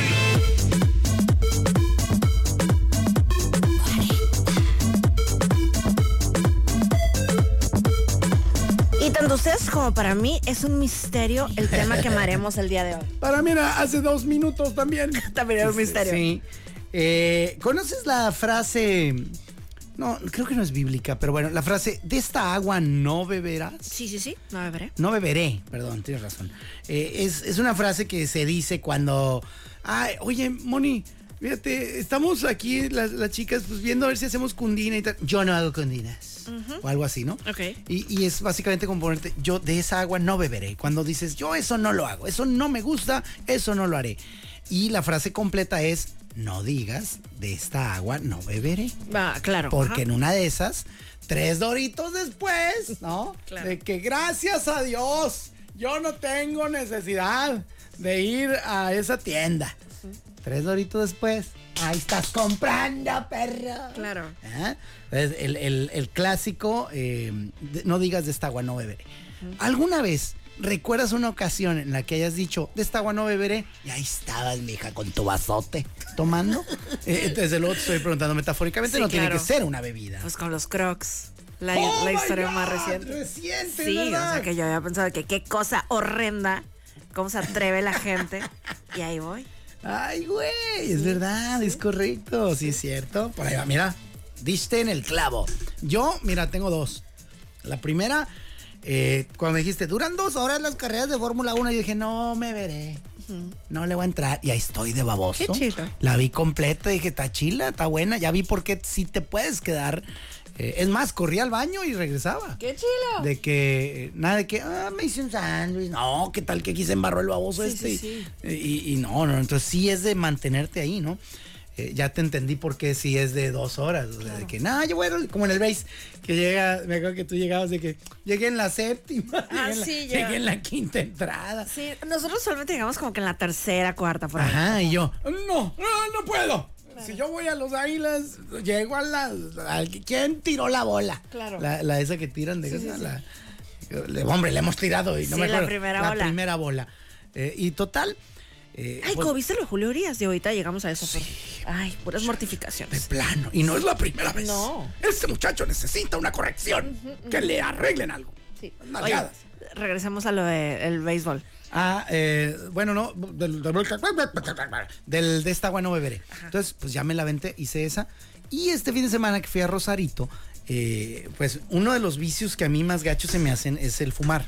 Y tanto ustedes como para mí es un misterio el tema que amaremos el día de hoy. Para mí era hace dos minutos también. También era un misterio. Sí. Eh, ¿Conoces la frase? No, creo que no es bíblica, pero bueno, la frase, de esta agua no beberás. Sí, sí, sí, no beberé. No beberé, perdón, tienes razón. Eh, es, es una frase que se dice cuando, ay, oye, Moni, fíjate, estamos aquí las, las chicas pues viendo a ver si hacemos cundina y tal. Yo no hago cundinas. O algo así, ¿no? Ok. Y, y es básicamente como ponerte, yo de esa agua no beberé. Cuando dices, yo eso no lo hago, eso no me gusta, eso no lo haré. Y la frase completa es, no digas, de esta agua no beberé. Claro. Porque ajá. en una de esas, tres doritos después, ¿no? Claro. De que gracias a Dios, yo no tengo necesidad de ir a esa tienda. Tres doritos después, ahí estás comprando, perro. Claro. Entonces, el, el- el clásico, eh, no digas de esta agua no beberé. ¿Alguna vez recuerdas una ocasión en la que hayas dicho, de esta agua no beberé? Y ahí estabas, mija, con tu vasote tomando. Eh, desde luego te estoy preguntando metafóricamente, Sí, no tiene claro. que ser una bebida. Pues con los crocs. La, Oh la historia más God, reciente. reciente, Sí, o ¿verdad? sea que yo había pensado que qué cosa horrenda. ¿Cómo se atreve la gente? Y ahí voy. Ay, güey, es verdad, es correcto, sí es cierto. Por ahí va, mira, diste en el clavo. Yo, mira, tengo dos. La primera eh, cuando me dijiste, duran dos horas las carreras de Fórmula 1, yo dije, no me veré. No le voy a entrar. Y ahí estoy de baboso. Qué chido. La vi completa, dije, está chila, está buena. Ya vi por qué sí te puedes quedar. Eh, es más, corría al baño y regresaba. ¡Qué chilo! De que, eh, nada de que, ah, me hice un sándwich. No, ¿qué tal que aquí se embarró el baboso Sí, este? sí, sí. Y, y no, no, entonces sí es de mantenerte ahí, ¿no? Eh, ya te entendí por qué sí es de dos horas. O sea, de que, nada, yo voy a- como en el base, que llega, me acuerdo que tú llegabas de que llegué en la séptima, Ah, llegué, en la, sí, ya. llegué en la quinta entrada. Sí, nosotros solamente llegamos como que en la tercera, cuarta, por ahí. Ajá, y yo, no, no, no puedo. Si yo voy a los águilas, llego a la. ¿Quién tiró la bola? Claro. La, la esa que tiran de esa, la- hombre, le hemos tirado y no Sí, me la acuerdo. primera la bola. primera bola. Eh, y total. Eh, Ay, ¿cómo viste lo de Julio Urias? De ahorita llegamos a eso. pero- Ay, puras mortificaciones. de plano. Y no es la primera vez. No. Este muchacho necesita una corrección. Que le arreglen algo. Sí. Oye, regresemos a lo del béisbol. Ah, eh, bueno, no, del, del- de esta agua no beberé. Entonces, pues ya me la venté, hice esa. Y este fin de semana que fui a Rosarito, eh, pues uno de los vicios que a mí más gachos se me hacen es el fumar.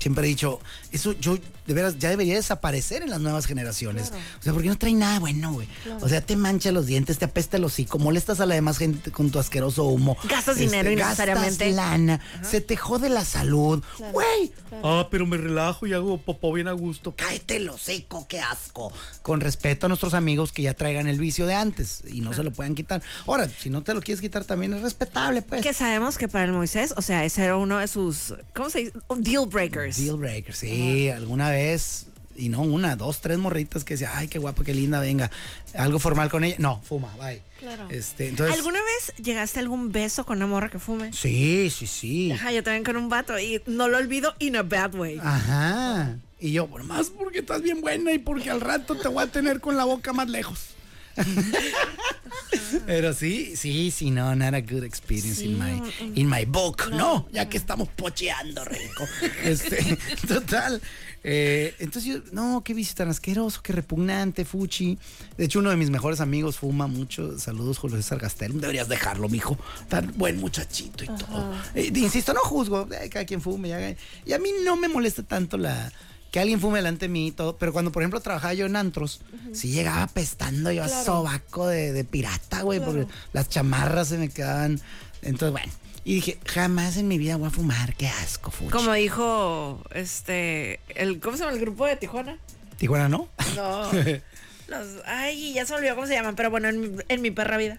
Siempre he dicho, eso yo de veras ya debería desaparecer en las nuevas generaciones. O sea, porque no trae nada bueno, güey. O sea, te mancha los dientes, te apesta el hocico, molestas a la demás gente con tu asqueroso humo. Este, Gastas dinero innecesariamente. Gastas lana, se te jode la salud. Güey. Ah, pero me relajo y hago popó bien a gusto. Cáete el hocico, qué asco. Con respeto a nuestros amigos que ya traigan el vicio de antes y no se lo puedan quitar. Ahora, si no te lo quieres quitar también es respetable, pues. Que sabemos que para el Moisés, o sea, ese era uno de sus, ¿cómo se dice? Deal breakers. Deal breaker, sí, alguna vez, y no una, dos, tres morritas que decía, ay, qué guapa, qué linda, venga, algo formal con ella. No, fuma, bye. Claro. Este, entonces, ¿Alguna vez llegaste a algún beso con una morra que fume? Sí, sí, sí. Ajá, yo también con un vato y no lo olvido in a bad way. Ajá. Y yo, por más porque estás bien buena y porque al rato te voy a tener con la boca más lejos. Pero sí, sí, sí, no, not a good experience in my in my book. No, ya que estamos pocheando, rico. Este, total. Eh, entonces yo, no, qué vicio tan asqueroso, qué repugnante, fuchi. De hecho, uno de mis mejores amigos fuma mucho. Saludos, Julio César Gastel. Deberías dejarlo, mijo. Tan buen muchachito y todo. Eh, insisto, no juzgo. eh, cada quien fume. ya- y a mí no me molesta tanto la que alguien fume delante de mí y todo, pero cuando, por ejemplo, trabajaba yo en antros, sí llegaba pestando yo a sobaco de, de pirata, güey, porque las chamarras se me quedaban. Entonces, bueno, y dije, jamás en mi vida voy a fumar, qué asco, fuchi. Como dijo, este, el, ¿cómo se llama el grupo de Tijuana? Tijuana, ¿no? No. Los, ay, ya se me olvidó cómo se llaman, pero bueno, en mi, en mi perra vida.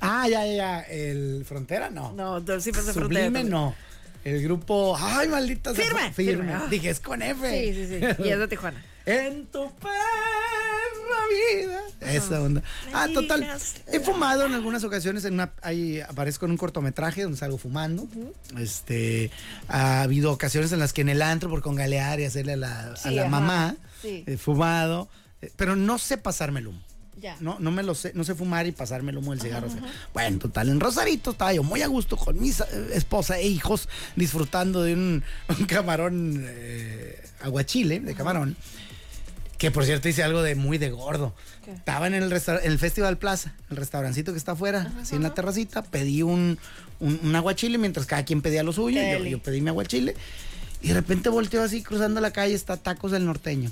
ah, ya, ya, ya, el Frontera, no. No, sí pensé Sublime, frontera. no. El grupo, ay, maldita sea, Firme, firme. firme. Dije, es con F. Sí, sí, sí. Y es de Tijuana. En tu perra vida. Esa onda. Ah, total. He fumado en algunas ocasiones. En una, ahí aparezco en un cortometraje donde salgo fumando. Este, ha habido ocasiones en las que en el antro, por congalear y hacerle a la, a la mamá, Sí. he fumado. eh, Pero no sé pasarme el humo. Ya. No, no me lo sé, no sé fumar y pasarme el humo del cigarro. Bueno, total, en Rosarito estaba yo muy a gusto con mi eh, esposa e hijos, disfrutando de un, un camarón eh, aguachile, de camarón. Que por cierto hice algo de muy de gordo. Estaba en el, en el Festival Plaza, el restaurancito que está afuera, así en la terracita. Pedí un, un, un aguachile mientras cada quien pedía lo suyo. Qué yo pedí mi aguachile. Y de repente volteo así cruzando la calle, está Tacos del Norteño.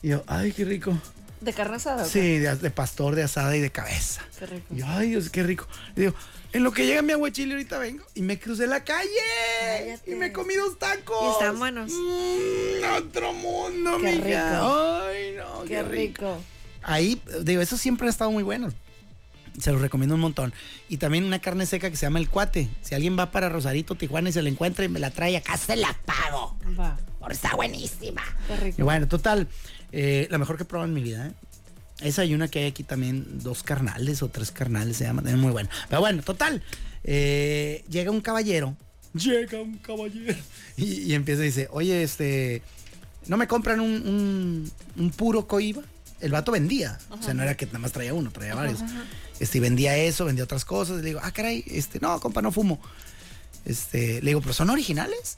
Y yo, ay, qué rico. ¿De carne asada? Sí, de, de pastor, de asada y de cabeza. Qué rico. Yo, ay, Dios, qué rico. Y digo, en lo que llega mi aguachile ahorita vengo. Y me crucé la calle. Cállate. Y me comí dos tacos. Y están buenos. Mm, otro mundo, Qué rico. Ay, no, Qué rico. Ahí, digo, eso siempre ha estado muy bueno. Se los recomiendo un montón. Y también una carne seca que se llama el cuate. Si alguien va para Rosarito, Tijuana y se la encuentra y me la trae acá, se la pago. Va. Porque está buenísima. Qué rico. Y bueno, total, eh, la mejor que he probado en mi vida. ¿eh? Esa y una que hay aquí también, dos carnales o tres carnales se llama, también muy bueno. Pero bueno, total, eh, llega un caballero. Llega un caballero. Y, y empieza y dice, oye, este, ¿no me compran un, un- un puro coiba? El vato vendía. O sea, no era que nada más traía uno, traía varios. Este, y vendía eso, vendía otras cosas. Y le digo, ah, caray, este, no, compa, no fumo. Este, le digo, ¿pero son originales?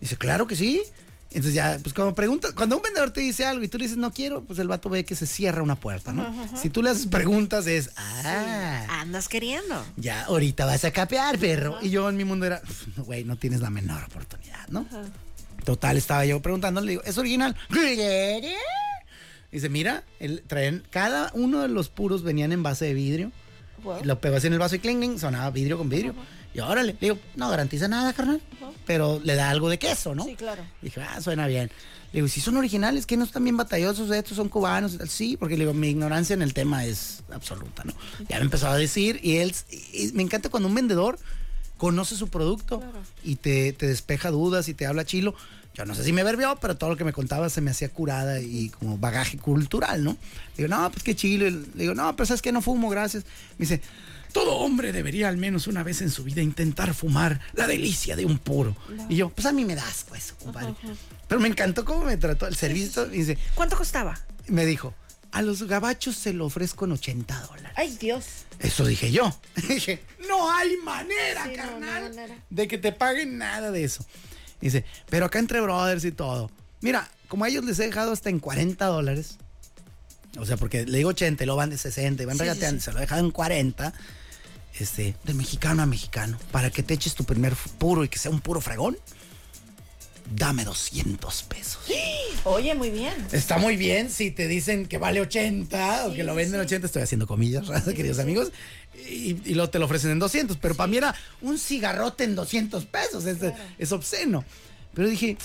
Dice, claro que sí. Entonces ya, pues como preguntas, cuando un vendedor te dice algo y tú le dices no quiero, pues el vato ve que se cierra una puerta, ¿no? Si tú le haces preguntas es, ah, Andas queriendo. ya ahorita vas a capear, perro. Y yo en mi mundo era, "Uf, güey, no tienes la menor oportunidad, ¿no? Total, estaba yo preguntando, le digo, ¿es original? Dice, mira, el, traen, cada uno de los puros venían en base de vidrio. Lo pegó así en el vaso y cling, cling, sonaba vidrio con vidrio. Y órale, le digo, no garantiza nada, carnal. Pero le da algo de queso, ¿no? Sí, claro. Dije, ah, suena bien. Le digo, si son originales, que no están bien batallosos, estos son cubanos y. Sí, porque le digo, mi ignorancia en el tema es absoluta, ¿no? Ya me empezó a decir, y él, y me encanta cuando un vendedor conoce su producto y te, te despeja dudas y te habla chilo. Yo no sé si me verbió, pero todo lo que me contaba se me hacía curada y como bagaje cultural, ¿no? Le digo, no, pues qué chilo. Y Le digo, no, pero sabes que no fumo, gracias. Me dice, todo hombre debería al menos una vez en su vida intentar fumar la delicia de un puro. Y yo, pues a mí me da asco eso, compadre. Pero me encantó cómo me trató el servicio. Y dice, ¿Cuánto costaba? me dijo, a los gabachos se lo ofrezco en 80 dólares. Ay, Dios. Eso dije yo. dije, no hay manera, Sí, no, carnal, no hay manera. de que te paguen nada de eso. Dice, pero acá entre brothers y todo. Mira, como a ellos les he dejado hasta en 40 dólares. O sea, porque le digo 80 y luego van de 60 y van sí, regateando, sí. se lo he dejado en 40. Este, de mexicano a mexicano, para que te eches tu primer puro y que sea un puro fregón. Dame 200 pesos. Oye, muy bien. Está muy bien si te dicen que vale 80 o que lo venden 80, estoy haciendo comillas, ¿verdad, queridos amigos, y, y luego te lo ofrecen en 200, pero para mí era un cigarrote en 200 pesos, es, es obsceno. Pero dije,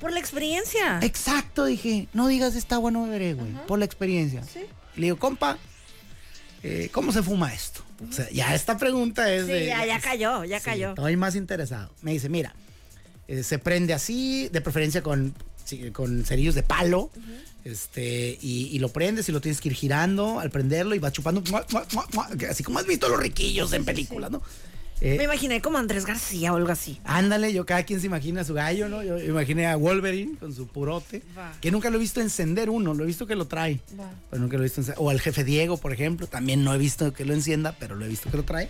Por la experiencia. exacto, dije, no digas está bueno beberé, güey, por la experiencia. Le digo, compa, eh, ¿cómo se fuma esto? O sea, ya esta pregunta es Sí, de... ya, ya cayó, ya Sí, cayó. Estoy más interesado. Me dice, mira, eh, se prende así, de preferencia con, sí, con cerillos de palo. Este, y, y lo prendes y lo tienes que ir girando al prenderlo y va chupando, mua, mua, mua, mua, que así como has visto los riquillos en películas, ¿no? Eh, Me imaginé como Andrés García o algo así. Ándale, yo cada quien se imagina a su gallo, ¿no? Yo imaginé a Wolverine con su purote, Va. que nunca lo he visto encender uno, lo he visto que lo trae, pero nunca lo he visto encender. O al jefe Diego, por ejemplo, también no he visto que lo encienda, pero lo he visto que lo trae.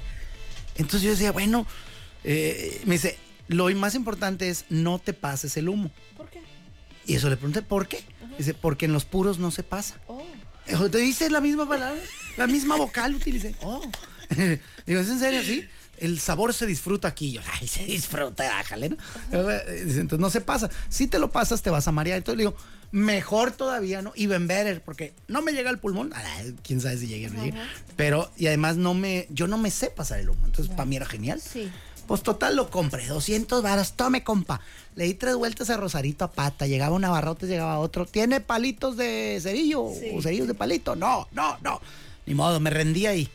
Entonces yo decía, bueno, eh, me dice, lo más importante es no te pases el humo. ¿Por qué? Y eso le pregunté, ¿por qué? Dice, porque en los puros no se pasa. Dijo, ¿Te dice la misma palabra? La misma vocal utilicé. Oh. Digo, ¿es en serio? Sí. El sabor se disfruta aquí. Yo, ay, se disfruta, ájale, ¿no? Dice, entonces no se pasa. Si te lo pasas, te vas a marear. Entonces le digo, mejor todavía, ¿no? Y better, porque no me llega el pulmón. Ay, quién sabe si llegue o no llegue. Pero, y además no me, yo no me sé pasar el humo. Entonces, para mí era genial. Sí. Pues total lo compré, 200 varas, tome compa. Le di tres vueltas a Rosarito a pata, llegaba un abarrote, llegaba otro. ¿Tiene palitos de cerillo o cerillos de palito? No, no, no. Ni modo, me rendí ahí.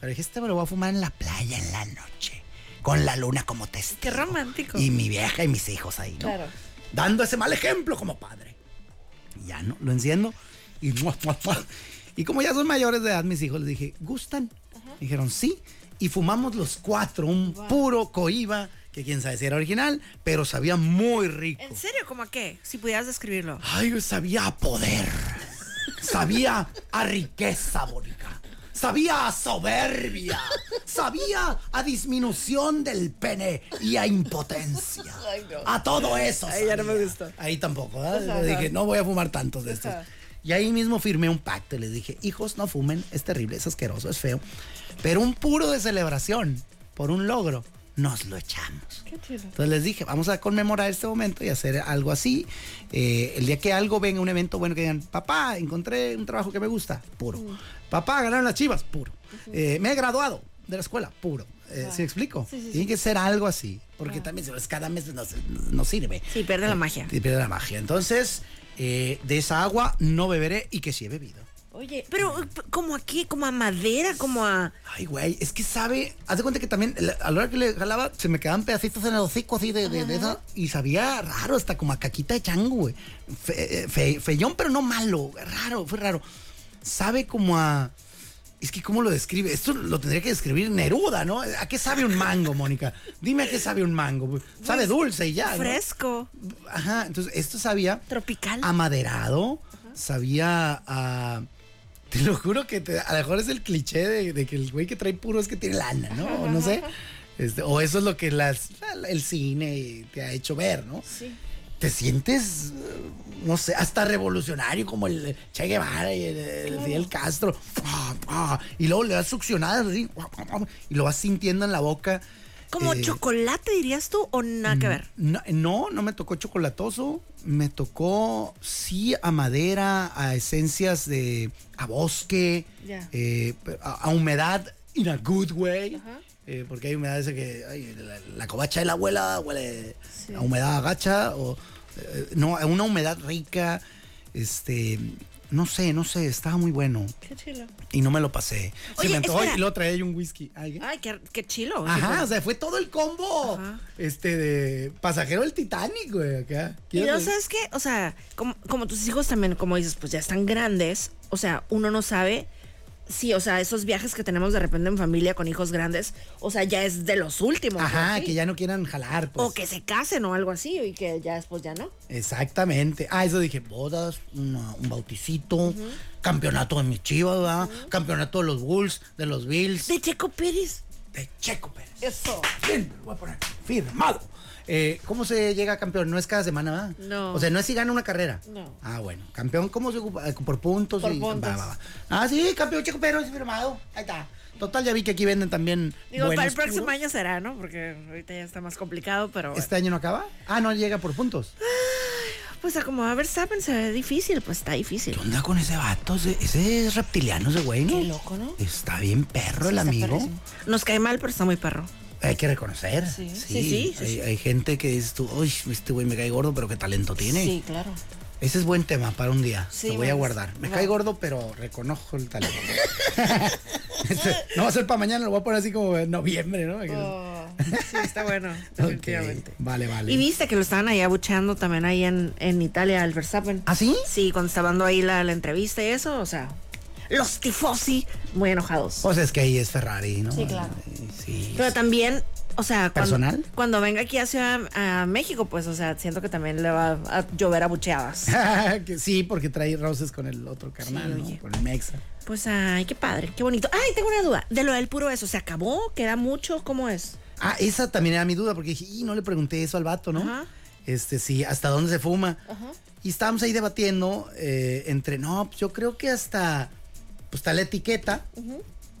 Pero dije, este me lo voy a fumar en la playa en la noche, con la luna como testigo. Qué romántico. Y mi vieja y mis hijos ahí, ¿no? Claro. Dando ese mal ejemplo como padre. Y ya, ¿no? Lo enciendo y... Y como ya son mayores de edad, mis hijos, les dije, ¿gustan? Dijeron, sí. Y fumamos los cuatro, un puro coiba, que quién sabe si era original, pero sabía muy rico. ¿En serio? ¿Cómo a qué? Si pudieras describirlo. Ay, sabía a poder. Sabía a riqueza, Mónica. Sabía a soberbia. Sabía a disminución del pene y a impotencia. A todo eso. Ay, ya no me sabía. gustó. Ahí tampoco, ¿verdad? Le dije, no voy a fumar tantos de estos. Y ahí mismo firmé un pacto y les dije, hijos, no fumen, es terrible, es asqueroso, es feo. Pero un puro de celebración, por un logro, nos lo echamos. Entonces les dije, vamos a conmemorar este momento y hacer algo así. Eh, el día que algo venga, un evento bueno, que digan, papá, encontré un trabajo que me gusta, puro. Papá, ganaron las chivas, puro. Eh, me he graduado de la escuela, puro. Eh, ¿Sí me explico? Tiene que ser algo así, porque también si no es cada mes nos, nos sirve. Sí, pierde la magia. Y pierde la magia. Entonces, eh, de esa agua no beberé y que sí he bebido. Oye, pero p- como aquí, como a madera, como a... Ay, güey, es que sabe, haz de cuenta que también a la hora que le jalaba se me quedaban pedacitos en el hocico así de, de, de esa y sabía raro, hasta como a caquita de chango, güey. Fe- eh, fe- feyón, pero no malo, raro, fue raro. Sabe como a... Es que, ¿cómo lo describe? Esto lo tendría que describir Neruda, ¿no? ¿A qué sabe un mango, Mónica? Dime a qué sabe un mango. güey. Sabe dulce y ya. ¿no? Fresco. Ajá, entonces esto sabía Tropical. amaderado, sabía a... Te lo juro que te- a lo mejor es el cliché de, de que el güey que trae puro es que tiene lana, ¿no? O no sé. Este, o eso es lo que las, el cine te ha hecho ver, ¿no? Sí. te sientes, no sé, hasta revolucionario como el Che Guevara y el, el Fidel Castro. Y luego le das succionadas así, y lo vas sintiendo en la boca. ¿Como Eh, chocolate dirías tú o nada que ver? No, no, no me tocó chocolatoso. Me tocó sí a madera, a esencias de. a bosque, eh, a, a humedad in a good way. eh, porque hay humedad esa que. ay, la, la covacha de la abuela huele a humedad gacha. O, no, a una humedad rica. Este. No sé, no sé, estaba muy bueno. Qué chilo. Y no me lo pasé. Se Oye, me antojó espera. y luego traía un whisky. Ay, ¿qué? Ay, qué, qué chilo. Ajá, o sea, fue todo el combo. Ajá. Este de pasajero del Titanic, güey, acá. Y no sabes qué, o sea, como, como tus hijos también, como dices, pues ya están grandes, o sea, uno no sabe si, o sea, esos viajes que tenemos de repente en familia con hijos grandes, o sea, ya es de los últimos. Ajá, ¿no? Sí. que ya no quieran jalar, pues. O que se casen o algo así, y que ya después ya no. Exactamente. Ah, eso dije, bodas, una- un bauticito, campeonato de mis chivas, ¿verdad? Campeonato de los Bulls, de los Bills, De Checo Pérez. de Checo Pérez. Eso. Bien, lo voy a poner firmado. Eh, ¿Cómo se llega a campeón? No es cada semana, ¿verdad? No. O sea, no es si gana una carrera. No. Ah, bueno. Campeón, ¿cómo se ocupa? Eh, Por puntos. Por y- puntos. va, va, va. Ah, sí, campeón Checo Pérez firmado. Ahí está. Total, ya vi que aquí venden también. Digo, para el próximo puros. año será, ¿no? Porque ahorita ya está más complicado, pero bueno. ¿Este año no acaba? Ah, no llega por puntos. pues a como a ver, saben, se ve difícil, pues está difícil. ¿Qué onda con ese vato? Ese, es reptiliano, ese güey, ¿no? Qué loco, ¿no? Está bien perro el amigo. perrísimo. Nos cae mal, pero está muy perro. Hay que reconocer. Sí, sí, sí, sí, hay, sí. hay gente que dices tú, uy, este güey me cae gordo, pero qué talento tiene. Sí, claro. Ese es buen tema para un día. Sí, Lo voy a guardar. Me cae gordo, pero reconozco el talento. Este, no va a ser para mañana, lo voy a poner así como en noviembre, ¿no? Oh, sí, está bueno, definitivamente. Vale, vale. Y viste que lo estaban ahí abucheando también ahí en, en Italia, al Verstappen. ¿Ah, sí? Sí, cuando estaba dando ahí la, la entrevista y eso, o sea, los tifosi muy enojados. O sea, es que ahí es Ferrari, ¿no? Sí, claro. Sí. Pero también, o sea, cuando, ¿Personal? cuando venga aquí hacia a México, pues, o sea, siento que también le va a llover abucheadas. Que sí, porque trae roces con el otro carnal, Sí, ¿no? Con el Mexa. Pues, ay, qué padre, qué bonito. Ay, tengo una duda. De lo del puro eso, ¿se acabó? ¿Queda mucho? ¿Cómo es? Ah, esa también era mi duda, porque dije, y no le pregunté eso al vato, ¿no? Ajá. Este, sí, hasta dónde se fuma. Ajá. Y estábamos ahí debatiendo eh, entre, no, pues yo creo que hasta, pues está la etiqueta.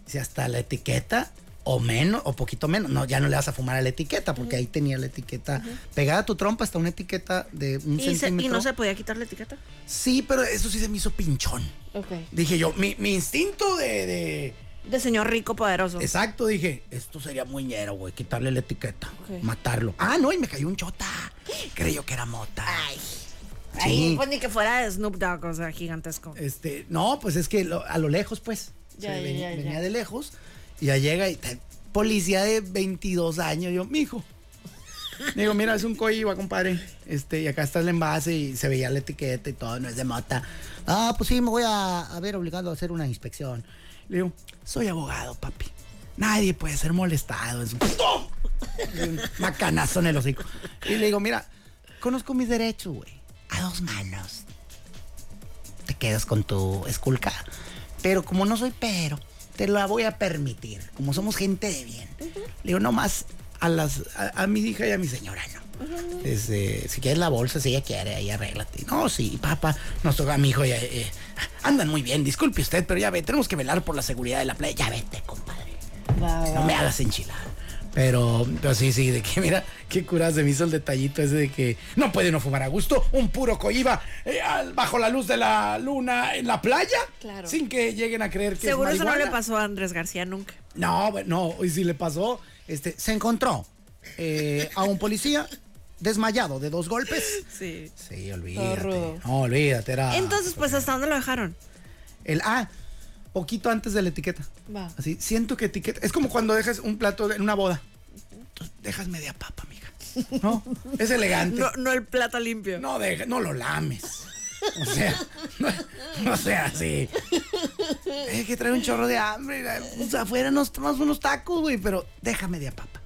Si hasta la etiqueta, o menos, o poquito menos. No, ya no le vas a fumar a la etiqueta, porque ahí tenía la etiqueta pegada a tu trompa, hasta una etiqueta de un ¿Y, se- centímetro. ¿Y no se podía quitar la etiqueta? Sí, pero eso sí se me hizo pinchón. Ok. Dije yo, mi, mi instinto de, de- De señor rico poderoso. Exacto, dije, esto sería muy ñero, güey, quitarle la etiqueta, matarlo. Ah, no, y me cayó un chota. Creyó que era mota. Ay. Sí. Ay, pues ni que fuera Snoop Dogg, o sea, gigantesco. Este, no, pues es que lo- a lo lejos, pues. Ya, Se ya, ven- ya, ya. venía de lejos y ya llega y policía de 22 años. Yo, mijo. Digo, mira, es un coiba, compadre. Este, y acá está el envase y se veía la etiqueta y todo, no es de mota. Ah, pues sí, me voy a, a ver obligado a hacer una inspección. Le digo, soy abogado, papi. Nadie puede ser molestado. Es un ¡Pum! Un macanazo en el hocico. Y le digo, mira, conozco mis derechos, güey. A dos manos te quedas con tu esculca. Pero como no soy pero, te la voy a permitir. Como somos gente de bien. Le digo, nomás a las a, a mi hija y a mi señora, ¿no? Este, si quieres la bolsa, si ella quiere, ahí arréglate. No, sí, papá, nos toca a mi hijo. ya, eh, andan muy bien, disculpe usted, pero ya ve, tenemos que velar por la seguridad de la playa. Ya vete, compadre. No me hagas enchilar. Pero, pero sí, sí, de que mira, qué cura se me hizo el detallito ese de que no puede uno fumar a gusto, un puro coiba eh, bajo la luz de la luna en la playa, Claro. sin que lleguen a creer que Seguro es eso no le pasó a Andrés García nunca. No, bueno, no, y si le pasó, este, se encontró eh, a un policía desmayado de dos golpes. Sí. Sí, olvídate. No, olvídate, era. Entonces, pues, ¿hasta dónde lo dejaron? El ah, poquito antes de la etiqueta. Va. Así, siento que etiqueta. Es como cuando dejas un plato en una boda. Dejas media papa, mija. ¿No? Es elegante. No, no el plato limpio. No, deja, no lo lames. O sea, no, no sea así. Es que trae un chorro de hambre. O sea, afuera nos tomamos unos tacos, güey, pero deja media papa.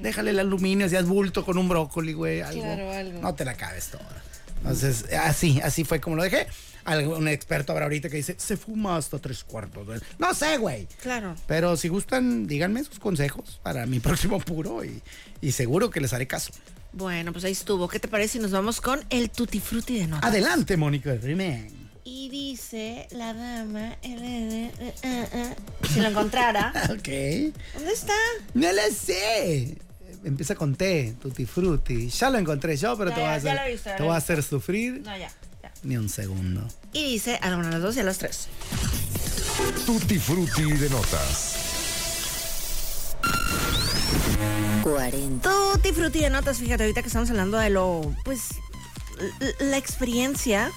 Déjale el aluminio, si has bulto con un brócoli, güey, algo. Claro, algo. No te la acabes toda. Entonces, así, así fue como lo dejé. Algún experto habrá ahorita que dice, se fuma hasta tres cuartos. güey". No sé, güey. Claro. Pero si gustan, díganme sus consejos para mi próximo puro y, y seguro que les haré caso. Bueno, pues ahí estuvo. ¿Qué te parece si nos vamos con el Tutti Frutti de notas? Adelante, Mónica Rimen. Y dice la dama. eh, eh, eh, si lo encontrara. Ok. ¿Dónde está? No lo sé. Empieza con T, Tutti Frutti. Ya lo encontré yo, pero Ya, te voy a hacer, ya lo he visto, ya te voy a hacer sufrir No, ya. Ni un segundo. Y dice a la una, a las dos y a las tres. Tutti Frutti de notas. 40. Tutti Frutti de notas, fíjate, ahorita que estamos hablando de lo, pues, la experiencia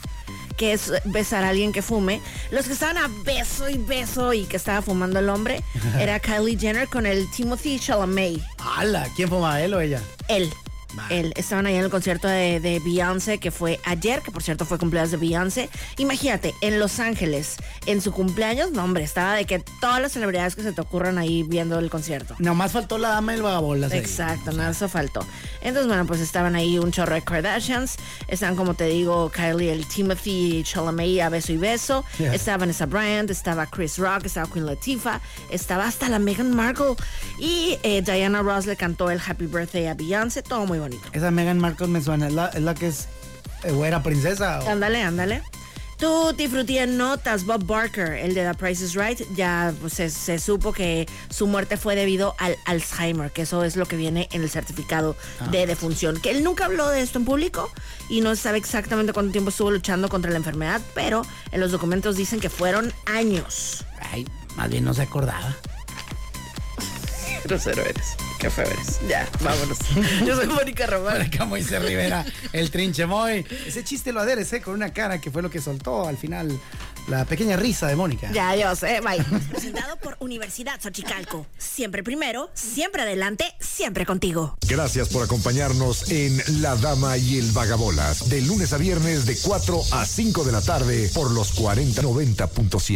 que es besar a alguien que fume. Los que estaban a beso y beso y que estaba fumando el hombre era Kylie Jenner con el Timothy Chalamet. ¡Hala! ¿Quién fuma, él o ella? Él. Él. Estaban ahí en el concierto de, de Beyoncé, que fue ayer, que por cierto fue cumpleaños de Beyoncé. Imagínate, en Los Ángeles, en su cumpleaños, no hombre, estaba de que todas las celebridades que se te ocurran ahí viendo el concierto. Nomás faltó la dama del vagabolas. Exacto, nada, eso faltó. Entonces, bueno, pues estaban ahí un chorro de Kardashians. Estaban, como te digo, Kylie, el Timothy Chalamet a beso y beso. Yeah. Estaba Vanessa Bryant, estaba Chris Rock, estaba Queen Latifah, estaba hasta la Meghan Markle. Y eh, Diana Ross le cantó el Happy Birthday a Beyoncé. Todo muy bonito. Esa Meghan Markle me suena. ¿Es la, es la que es eh, güera princesa? o- Ándale, ándale. Tutti frutti en notas, Bob Barker, el de The Price is Right, ya pues, se, se supo que su muerte fue debido al Alzheimer, que eso es lo que viene en el certificado de defunción. Que él nunca habló de esto en público y no sabe exactamente cuánto tiempo estuvo luchando contra la enfermedad, pero en los documentos dicen que fueron años. Ay, más bien no se acordaba. Grosero eres. Qué feo eres. Ya, vámonos. Yo soy Mónica Román. Acá Moisés Rivera, el trinche Moy. Ese chiste lo aderecé con una cara que fue lo que soltó al final la pequeña risa de Mónica. Ya, yo sé, bye. Presentado por Universidad Xochicalco. Siempre primero, siempre adelante, siempre contigo. Gracias por acompañarnos en La Dama y el Vagabolas, de lunes a viernes de 4 a 5 de la tarde por los 4090.7.